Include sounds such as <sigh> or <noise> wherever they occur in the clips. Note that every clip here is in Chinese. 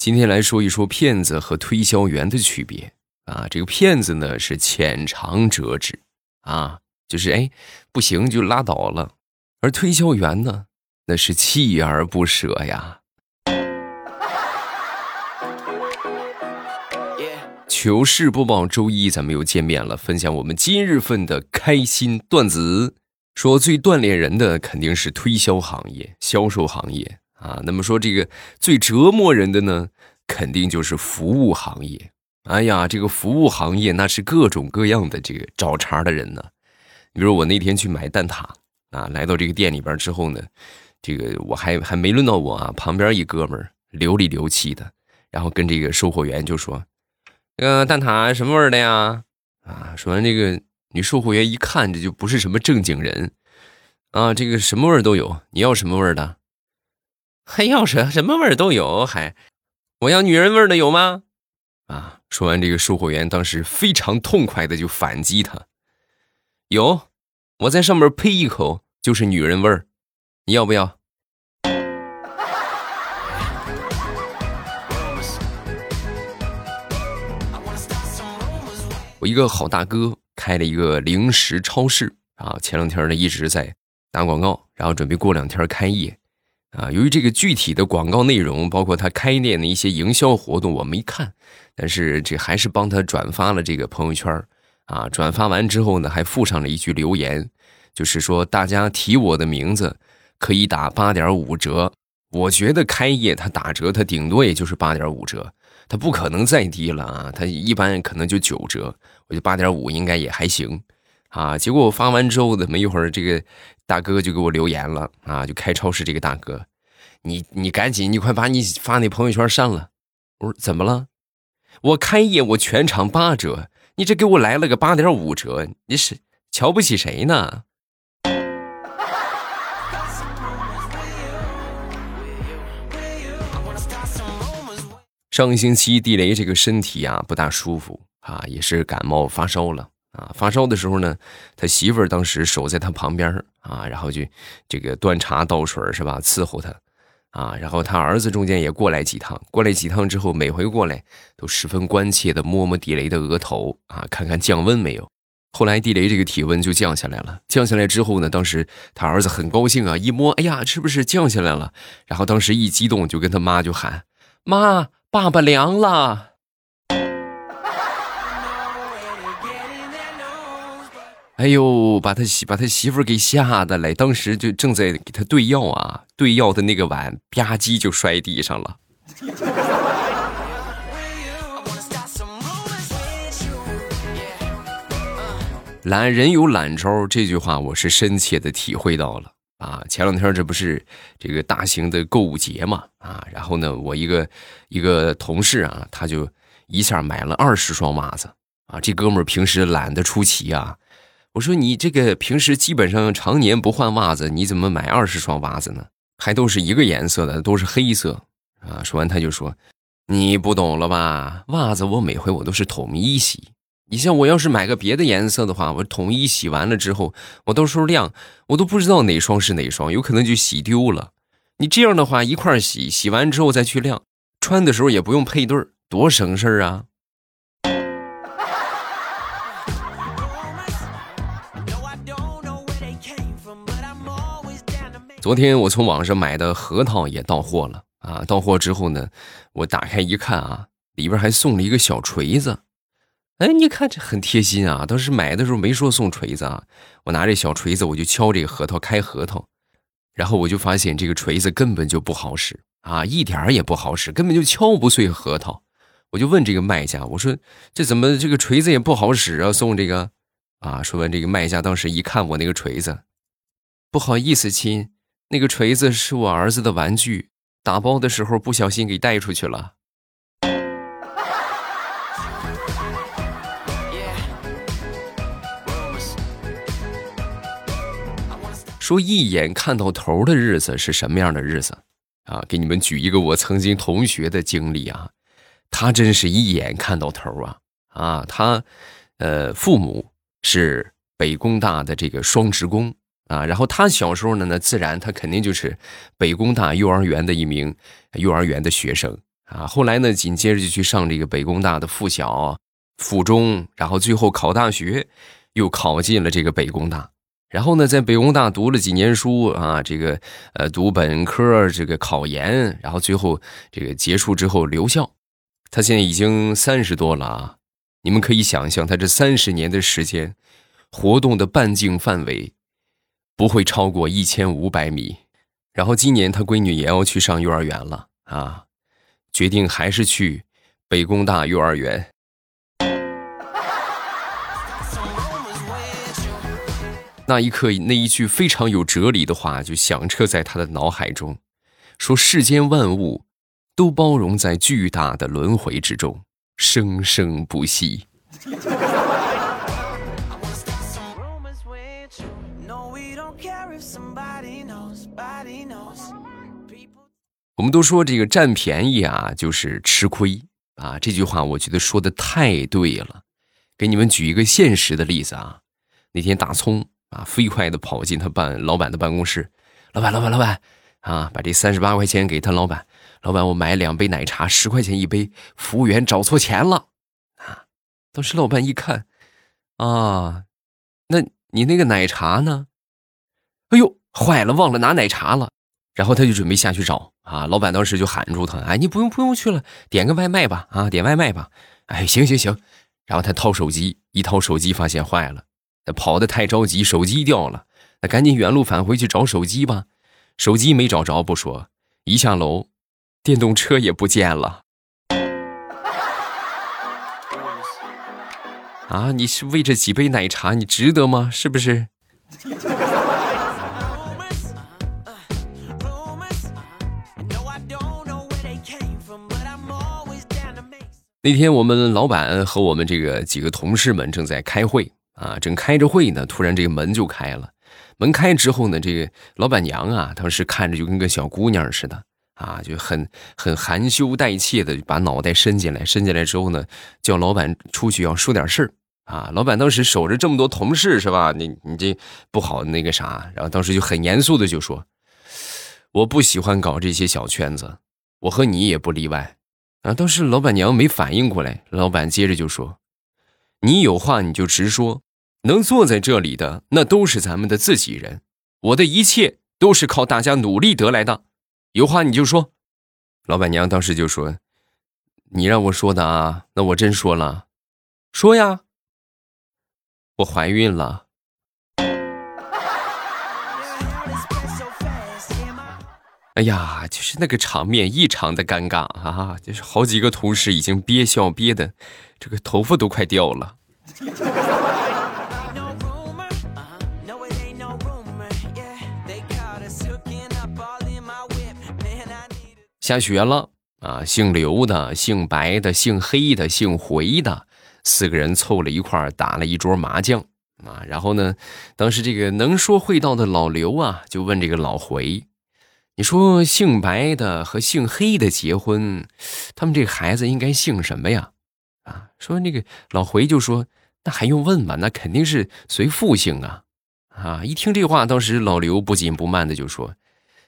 今天来说一说骗子和推销员的区别啊。这个骗子呢是浅尝辄止啊，就是哎不行就拉倒了；而推销员呢，那是锲而不舍呀。糗事播报周一，咱们又见面了，分享我们今日份的开心段子。说最锻炼人的肯定是推销行业、销售行业啊。那么说这个最折磨人的呢，肯定就是服务行业。哎呀，这个服务行业那是各种各样的这个找茬的人呢。比如我那天去买蛋挞啊，来到这个店里边之后呢，这个我还还没轮到我啊，旁边一哥们流里流气的，然后跟这个售货员就说。这个蛋挞什么味的呀？啊，说完这个，女售货员一看，这就不是什么正经人，啊，这个什么味都有，你要什么味的？还要什什么味儿都有，还我要女人味的有吗？啊，说完这个售货员当时非常痛快的就反击他，有，我在上面呸一口就是女人味儿，你要不要？我一个好大哥开了一个零食超市啊，前两天呢一直在打广告，然后准备过两天开业啊。由于这个具体的广告内容，包括他开店的一些营销活动，我没看，但是这还是帮他转发了这个朋友圈啊。转发完之后呢，还附上了一句留言，就是说大家提我的名字可以打八点五折。我觉得开业他打折，他顶多也就是八点五折。他不可能再低了啊！他一般可能就九折，我觉得八点五应该也还行，啊！结果我发完之后怎么一会儿，这个大哥就给我留言了啊！就开超市这个大哥，你你赶紧，你快把你发那朋友圈删了。我说怎么了？我开业我全场八折，你这给我来了个八点五折，你是瞧不起谁呢？上个星期地雷这个身体啊不大舒服啊，也是感冒发烧了啊。发烧的时候呢，他媳妇儿当时守在他旁边啊，然后就这个端茶倒水是吧，伺候他啊。然后他儿子中间也过来几趟，过来几趟之后，每回过来都十分关切的摸摸地雷的额头啊，看看降温没有。后来地雷这个体温就降下来了，降下来之后呢，当时他儿子很高兴啊，一摸，哎呀，是不是降下来了？然后当时一激动，就跟他妈就喊妈。爸爸凉了，哎呦，把他媳把他媳妇给吓的嘞！当时就正在给他兑药啊，兑药的那个碗吧唧就摔地上了。懒人有懒招，这句话我是深切的体会到了。啊，前两天这不是这个大型的购物节嘛？啊，然后呢，我一个一个同事啊，他就一下买了二十双袜子啊。这哥们儿平时懒得出奇啊。我说你这个平时基本上常年不换袜子，你怎么买二十双袜子呢？还都是一个颜色的，都是黑色啊。说完他就说：“你不懂了吧？袜子我每回我都是统一洗。”你像我要是买个别的颜色的话，我统一洗完了之后，我到时候晾，我都不知道哪双是哪双，有可能就洗丢了。你这样的话一块洗，洗完之后再去晾，穿的时候也不用配对儿，多省事儿啊！昨天我从网上买的核桃也到货了啊！到货之后呢，我打开一看啊，里边还送了一个小锤子。哎，你看这很贴心啊！当时买的时候没说送锤子啊，我拿这小锤子我就敲这个核桃开核桃，然后我就发现这个锤子根本就不好使啊，一点儿也不好使，根本就敲不碎核桃。我就问这个卖家，我说这怎么这个锤子也不好使啊？送这个啊？说完这个卖家当时一看我那个锤子，不好意思亲，那个锤子是我儿子的玩具，打包的时候不小心给带出去了。说一眼看到头的日子是什么样的日子啊？给你们举一个我曾经同学的经历啊，他真是一眼看到头啊啊！他，呃，父母是北工大的这个双职工啊，然后他小时候呢，那自然他肯定就是北工大幼儿园的一名幼儿园的学生啊。后来呢，紧接着就去上这个北工大的附小、附中，然后最后考大学，又考进了这个北工大。然后呢，在北工大读了几年书啊，这个呃读本科，这个考研，然后最后这个结束之后留校。他现在已经三十多了啊，你们可以想象，他这三十年的时间，活动的半径范围不会超过一千五百米。然后今年他闺女也要去上幼儿园了啊，决定还是去北工大幼儿园。<laughs> 那一刻，那一句非常有哲理的话就响彻在他的脑海中，说：“世间万物都包容在巨大的轮回之中，生生不息。”我们都说这个占便宜啊，就是吃亏啊。这句话我觉得说的太对了。给你们举一个现实的例子啊，那天大葱。啊！飞快的跑进他办老板的办公室，老板，老板，老板，啊，把这三十八块钱给他老板。老板，我买两杯奶茶，十块钱一杯。服务员找错钱了，啊！当时老板一看，啊，那你那个奶茶呢？哎呦，坏了，忘了拿奶茶了。然后他就准备下去找，啊，老板当时就喊住他，哎，你不用不用去了，点个外卖吧，啊，点外卖吧。哎，行行行。然后他掏手机，一掏手机发现坏了。他跑得太着急，手机掉了，那赶紧原路返回去找手机吧。手机没找着不说，一下楼，电动车也不见了。<laughs> 啊，你是为这几杯奶茶，你值得吗？是不是？那天我们老板和我们这个几个同事们正在开会。啊，正开着会呢，突然这个门就开了。门开之后呢，这个老板娘啊，当时看着就跟个小姑娘似的啊，就很很含羞带怯的把脑袋伸进来。伸进来之后呢，叫老板出去要说点事儿啊。老板当时守着这么多同事是吧？你你这不好那个啥。然后当时就很严肃的就说：“我不喜欢搞这些小圈子，我和你也不例外。”啊，当时老板娘没反应过来，老板接着就说：“你有话你就直说。”能坐在这里的，那都是咱们的自己人。我的一切都是靠大家努力得来的。有话你就说。老板娘当时就说：“你让我说的啊，那我真说了，说呀，我怀孕了。”哎呀，就是那个场面异常的尴尬啊！就是好几个同事已经憋笑憋的，这个头发都快掉了。下雪了啊！姓刘的、姓白的、姓黑的、姓回的四个人凑了一块打了一桌麻将啊。然后呢，当时这个能说会道的老刘啊，就问这个老回：“你说姓白的和姓黑的结婚，他们这孩子应该姓什么呀？”啊，说那个老回就说：“那还用问吗？那肯定是随父姓啊！”啊，一听这话，当时老刘不紧不慢的就说：“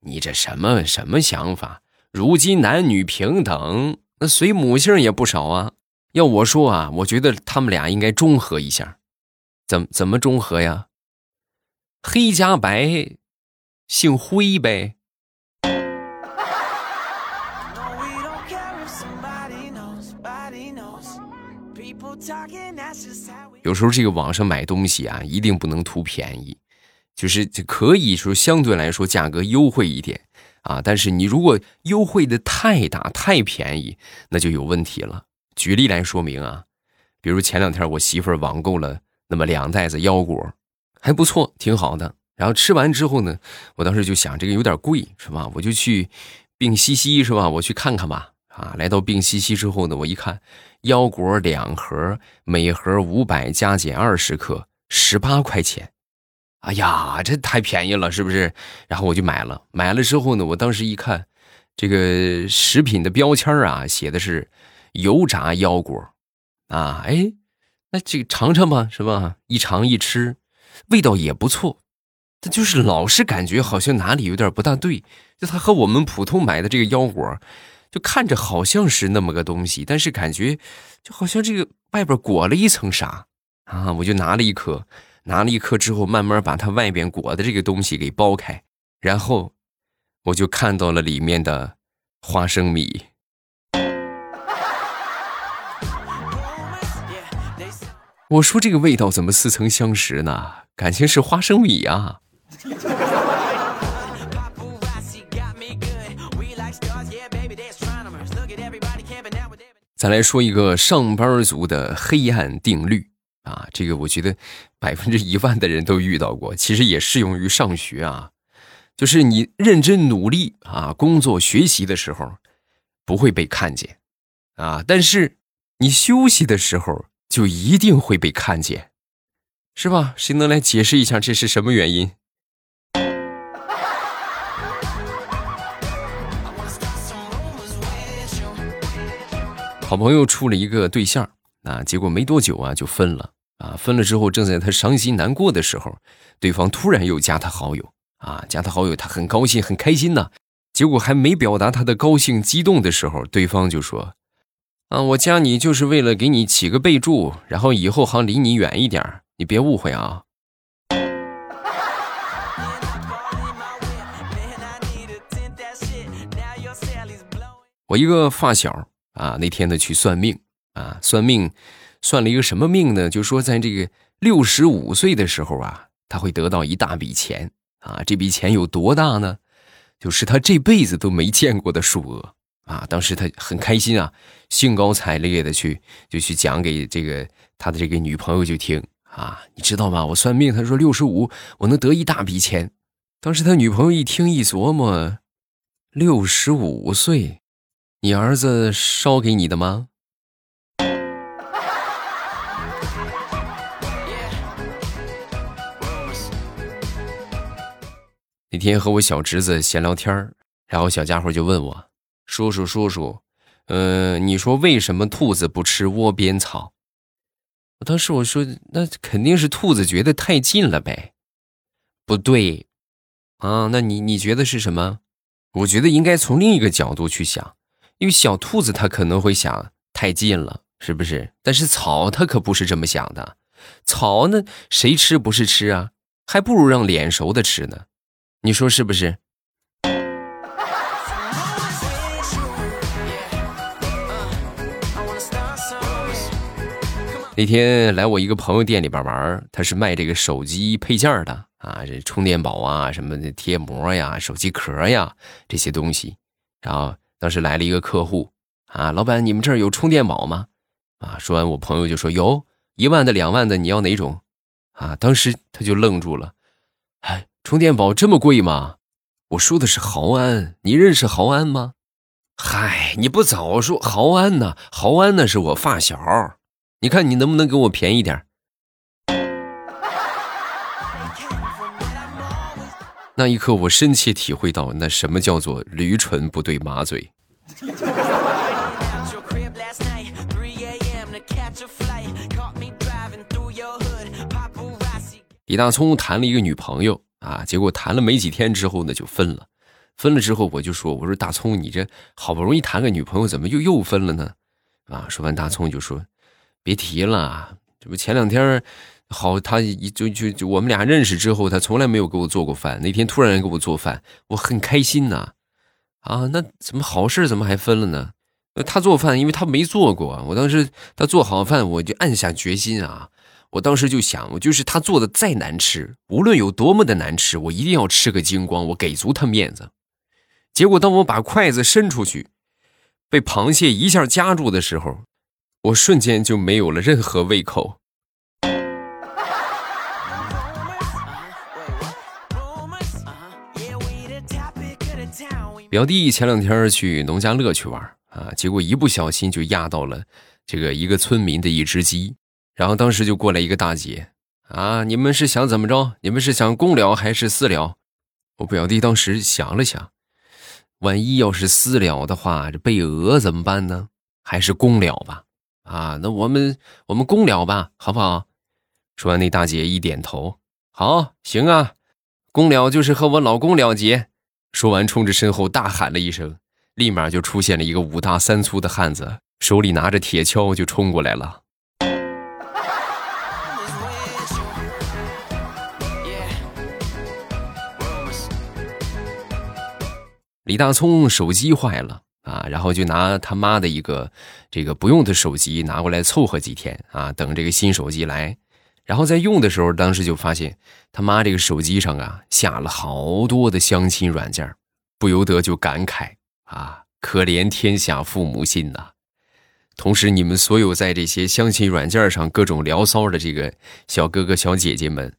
你这什么什么想法？”如今男女平等，那随母姓也不少啊。要我说啊，我觉得他们俩应该中和一下。怎怎么中和呀？黑加白，姓灰呗。有时候这个网上买东西啊，一定不能图便宜，就是可以说相对来说价格优惠一点。啊！但是你如果优惠的太大、太便宜，那就有问题了。举例来说明啊，比如前两天我媳妇网购了那么两袋子腰果，还不错，挺好的。然后吃完之后呢，我当时就想这个有点贵，是吧？我就去病西西，是吧？我去看看吧。啊，来到病西西之后呢，我一看腰果两盒，每盒五百加减二十克，十八块钱。哎呀，这太便宜了，是不是？然后我就买了。买了之后呢，我当时一看，这个食品的标签啊，写的是油炸腰果，啊，哎，那这个尝尝吧，是吧？一尝一吃，味道也不错，但就是老是感觉好像哪里有点不大对，就它和我们普通买的这个腰果，就看着好像是那么个东西，但是感觉就好像这个外边裹了一层啥啊！我就拿了一颗，拿了一颗之后，慢慢把它外边裹的这个东西给剥开，然后我就看到了里面的花生米。我说这个味道怎么似曾相识呢？感情是花生米啊！再来说一个上班族的黑暗定律啊，这个我觉得百分之一万的人都遇到过，其实也适用于上学啊。就是你认真努力啊，工作学习的时候不会被看见啊，但是你休息的时候。就一定会被看见，是吧？谁能来解释一下这是什么原因？好朋友处了一个对象啊，结果没多久啊就分了啊。分了之后，正在他伤心难过的时候，对方突然又加他好友啊，加他好友，他很高兴很开心呐。结果还没表达他的高兴激动的时候，对方就说。啊，我加你就是为了给你起个备注，然后以后好离你远一点，你别误会啊。我一个发小啊，那天呢去算命啊，算命算了一个什么命呢？就说在这个六十五岁的时候啊，他会得到一大笔钱啊，这笔钱有多大呢？就是他这辈子都没见过的数额。啊，当时他很开心啊，兴高采烈的去就去讲给这个他的这个女朋友就听啊，你知道吗？我算命，他说六十五我能得一大笔钱。当时他女朋友一听一琢磨，六十五岁，你儿子烧给你的吗？那天和我小侄子闲聊天然后小家伙就问我。叔叔，叔叔，嗯，你说为什么兔子不吃窝边草？我当时我说，那肯定是兔子觉得太近了呗。不对，啊，那你你觉得是什么？我觉得应该从另一个角度去想，因为小兔子它可能会想太近了，是不是？但是草它可不是这么想的，草那谁吃不是吃啊？还不如让脸熟的吃呢，你说是不是？那天来我一个朋友店里边玩，他是卖这个手机配件的啊，这充电宝啊，什么的贴膜呀、手机壳呀这些东西。然后当时来了一个客户啊，老板，你们这儿有充电宝吗？啊，说完我朋友就说有一万的、两万的，你要哪种？啊，当时他就愣住了，哎，充电宝这么贵吗？我说的是豪安，你认识豪安吗？嗨，你不早说豪安呢？豪安那是我发小。你看，你能不能给我便宜点 <laughs> 那一刻，我深切体会到那什么叫做驴唇不对马嘴。李大聪谈了一个女朋友啊，结果谈了没几天之后呢，就分了。分了之后，我就说：“我说大聪，你这好不容易谈个女朋友，怎么又又分了呢？”啊，说完，大聪就说。别提了，这不前两天好，他就就就我们俩认识之后，他从来没有给我做过饭。那天突然给我做饭，我很开心呐。啊那怎么好事怎么还分了呢？他做饭，因为他没做过。我当时他做好饭，我就暗下决心啊。我当时就想，我就是他做的再难吃，无论有多么的难吃，我一定要吃个精光，我给足他面子。结果当我把筷子伸出去，被螃蟹一下夹住的时候。我瞬间就没有了任何胃口。表弟前两天去农家乐去玩啊，结果一不小心就压到了这个一个村民的一只鸡，然后当时就过来一个大姐啊，你们是想怎么着？你们是想公了还是私了？我表弟当时想了想，万一要是私了的话，这被讹怎么办呢？还是公了吧。啊，那我们我们公了吧，好不好？说完，那大姐一点头，好，行啊，公了就是和我老公了结。说完，冲着身后大喊了一声：“立马就出现了一个五大三粗的汉子，手里拿着铁锹就冲过来了。李大聪手机坏了啊，然后就拿他妈的一个这个不用的手机拿过来凑合几天啊，等这个新手机来。然后在用的时候，当时就发现他妈这个手机上啊下了好多的相亲软件，不由得就感慨啊，可怜天下父母心呐。同时，你们所有在这些相亲软件上各种聊骚的这个小哥哥小姐姐们，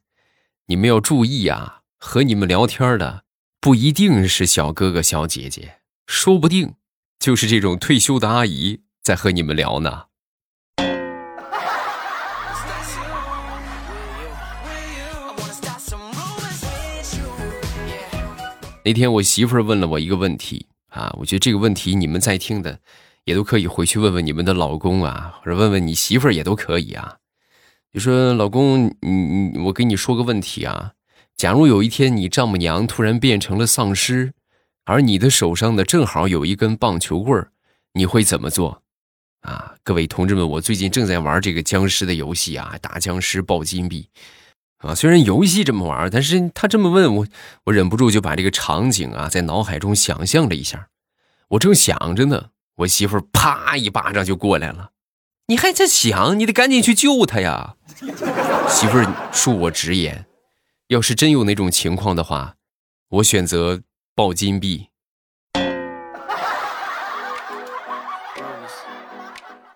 你们要注意啊，和你们聊天的。不一定是小哥哥小姐姐，说不定就是这种退休的阿姨在和你们聊呢。那天我媳妇儿问了我一个问题啊，我觉得这个问题你们在听的也都可以回去问问你们的老公啊，或者问问你媳妇儿也都可以啊。就说老公，你你我跟你说个问题啊。假如有一天你丈母娘突然变成了丧尸，而你的手上呢正好有一根棒球棍儿你会怎么做？啊，各位同志们，我最近正在玩这个僵尸的游戏啊，打僵尸爆金币，啊，虽然游戏这么玩，但是他这么问我，我忍不住就把这个场景啊在脑海中想象了一下。我正想着呢，我媳妇啪一巴掌就过来了，你还在想？你得赶紧去救他呀！媳妇恕我直言。要是真有那种情况的话，我选择抱金币。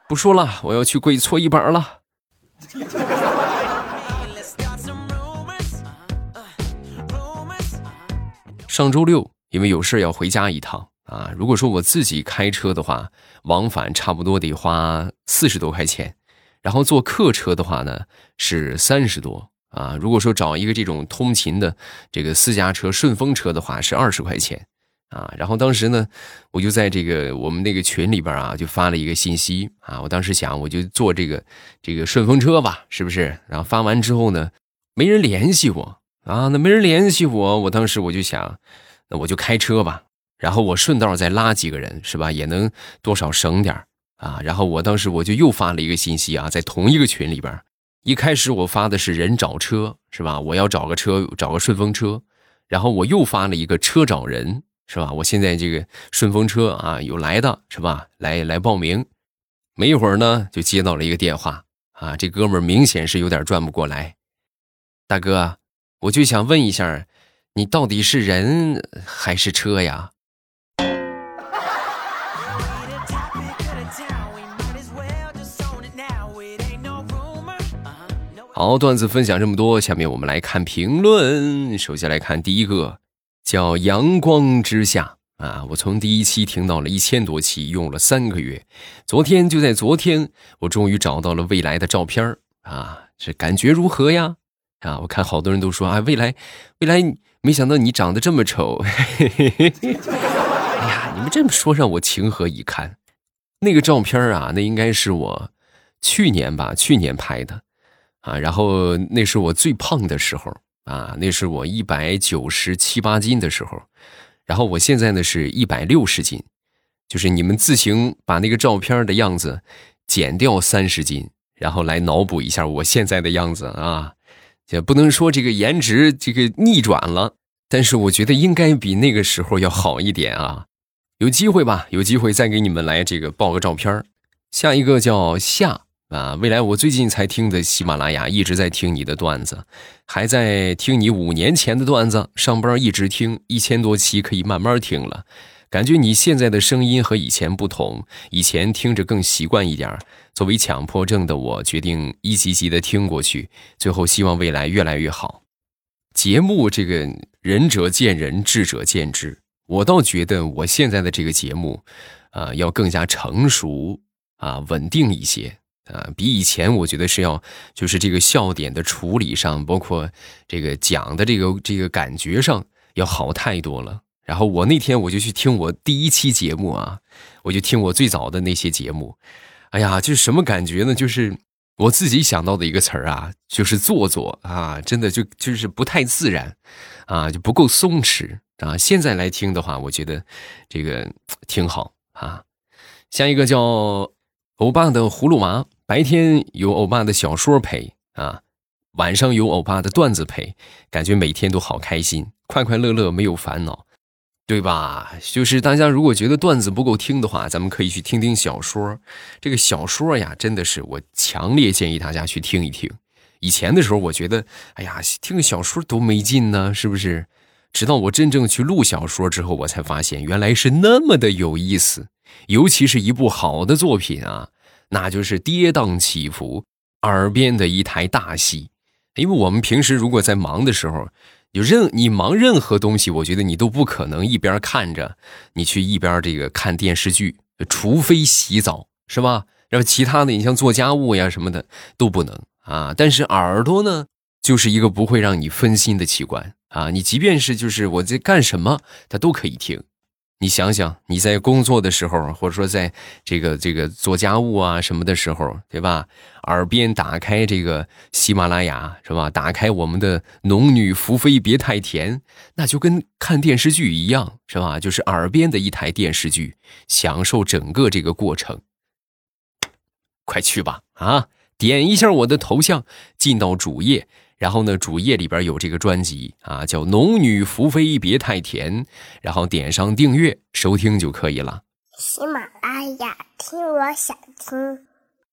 不说了，我要去跪搓衣板了。上周六因为有事要回家一趟啊，如果说我自己开车的话，往返差不多得花四十多块钱，然后坐客车的话呢是三十多。啊，如果说找一个这种通勤的这个私家车、顺风车的话，是二十块钱，啊，然后当时呢，我就在这个我们那个群里边啊，就发了一个信息啊，我当时想，我就坐这个这个顺风车吧，是不是？然后发完之后呢，没人联系我啊，那没人联系我，我当时我就想，那我就开车吧，然后我顺道再拉几个人，是吧？也能多少省点啊。然后我当时我就又发了一个信息啊，在同一个群里边。一开始我发的是人找车，是吧？我要找个车，找个顺风车。然后我又发了一个车找人，是吧？我现在这个顺风车啊有来的，是吧？来来报名。没一会儿呢，就接到了一个电话啊，这哥们儿明显是有点转不过来。大哥，我就想问一下，你到底是人还是车呀？好，段子分享这么多，下面我们来看评论。首先来看第一个，叫“阳光之下”啊，我从第一期听到了一千多期，用了三个月。昨天就在昨天，我终于找到了未来的照片啊，这感觉如何呀？啊，我看好多人都说啊，未来，未来，没想到你长得这么丑。<laughs> 哎呀，你们这么说让我情何以堪？那个照片啊，那应该是我去年吧，去年拍的。啊，然后那是我最胖的时候啊，那是我一百九十七八斤的时候，然后我现在呢是一百六十斤，就是你们自行把那个照片的样子减掉三十斤，然后来脑补一下我现在的样子啊，也不能说这个颜值这个逆转了，但是我觉得应该比那个时候要好一点啊，有机会吧，有机会再给你们来这个爆个照片下一个叫夏。啊，未来我最近才听的喜马拉雅，一直在听你的段子，还在听你五年前的段子。上班一直听，一千多期可以慢慢听了。感觉你现在的声音和以前不同，以前听着更习惯一点。作为强迫症的我，决定一集集的听过去。最后希望未来越来越好。节目这个仁者见仁，智者见智。我倒觉得我现在的这个节目，啊，要更加成熟啊，稳定一些。啊，比以前我觉得是要，就是这个笑点的处理上，包括这个讲的这个这个感觉上要好太多了。然后我那天我就去听我第一期节目啊，我就听我最早的那些节目，哎呀，就是什么感觉呢？就是我自己想到的一个词儿啊，就是做作啊，真的就就是不太自然啊，就不够松弛啊。现在来听的话，我觉得这个挺好啊。下一个叫欧巴的葫芦娃，白天有欧巴的小说陪啊，晚上有欧巴的段子陪，感觉每天都好开心，快快乐乐，没有烦恼。对吧？就是大家如果觉得段子不够听的话，咱们可以去听听小说。这个小说呀，真的是我强烈建议大家去听一听。以前的时候，我觉得，哎呀，听个小说多没劲呢，是不是？直到我真正去录小说之后，我才发现原来是那么的有意思。尤其是一部好的作品啊，那就是跌宕起伏，耳边的一台大戏。因为我们平时如果在忙的时候，有任你忙任何东西，我觉得你都不可能一边看着你去一边这个看电视剧，除非洗澡，是吧？然后其他的，你像做家务呀什么的都不能啊。但是耳朵呢，就是一个不会让你分心的器官啊。你即便是就是我在干什么，它都可以听。你想想，你在工作的时候，或者说在这个这个做家务啊什么的时候，对吧？耳边打开这个喜马拉雅，是吧？打开我们的《农女福妃别太甜》，那就跟看电视剧一样，是吧？就是耳边的一台电视剧，享受整个这个过程。快去吧，啊！点一下我的头像，进到主页。然后呢，主页里边有这个专辑啊，叫《农女福妃别太甜》，然后点上订阅收听就可以了。喜马拉雅听，我想听。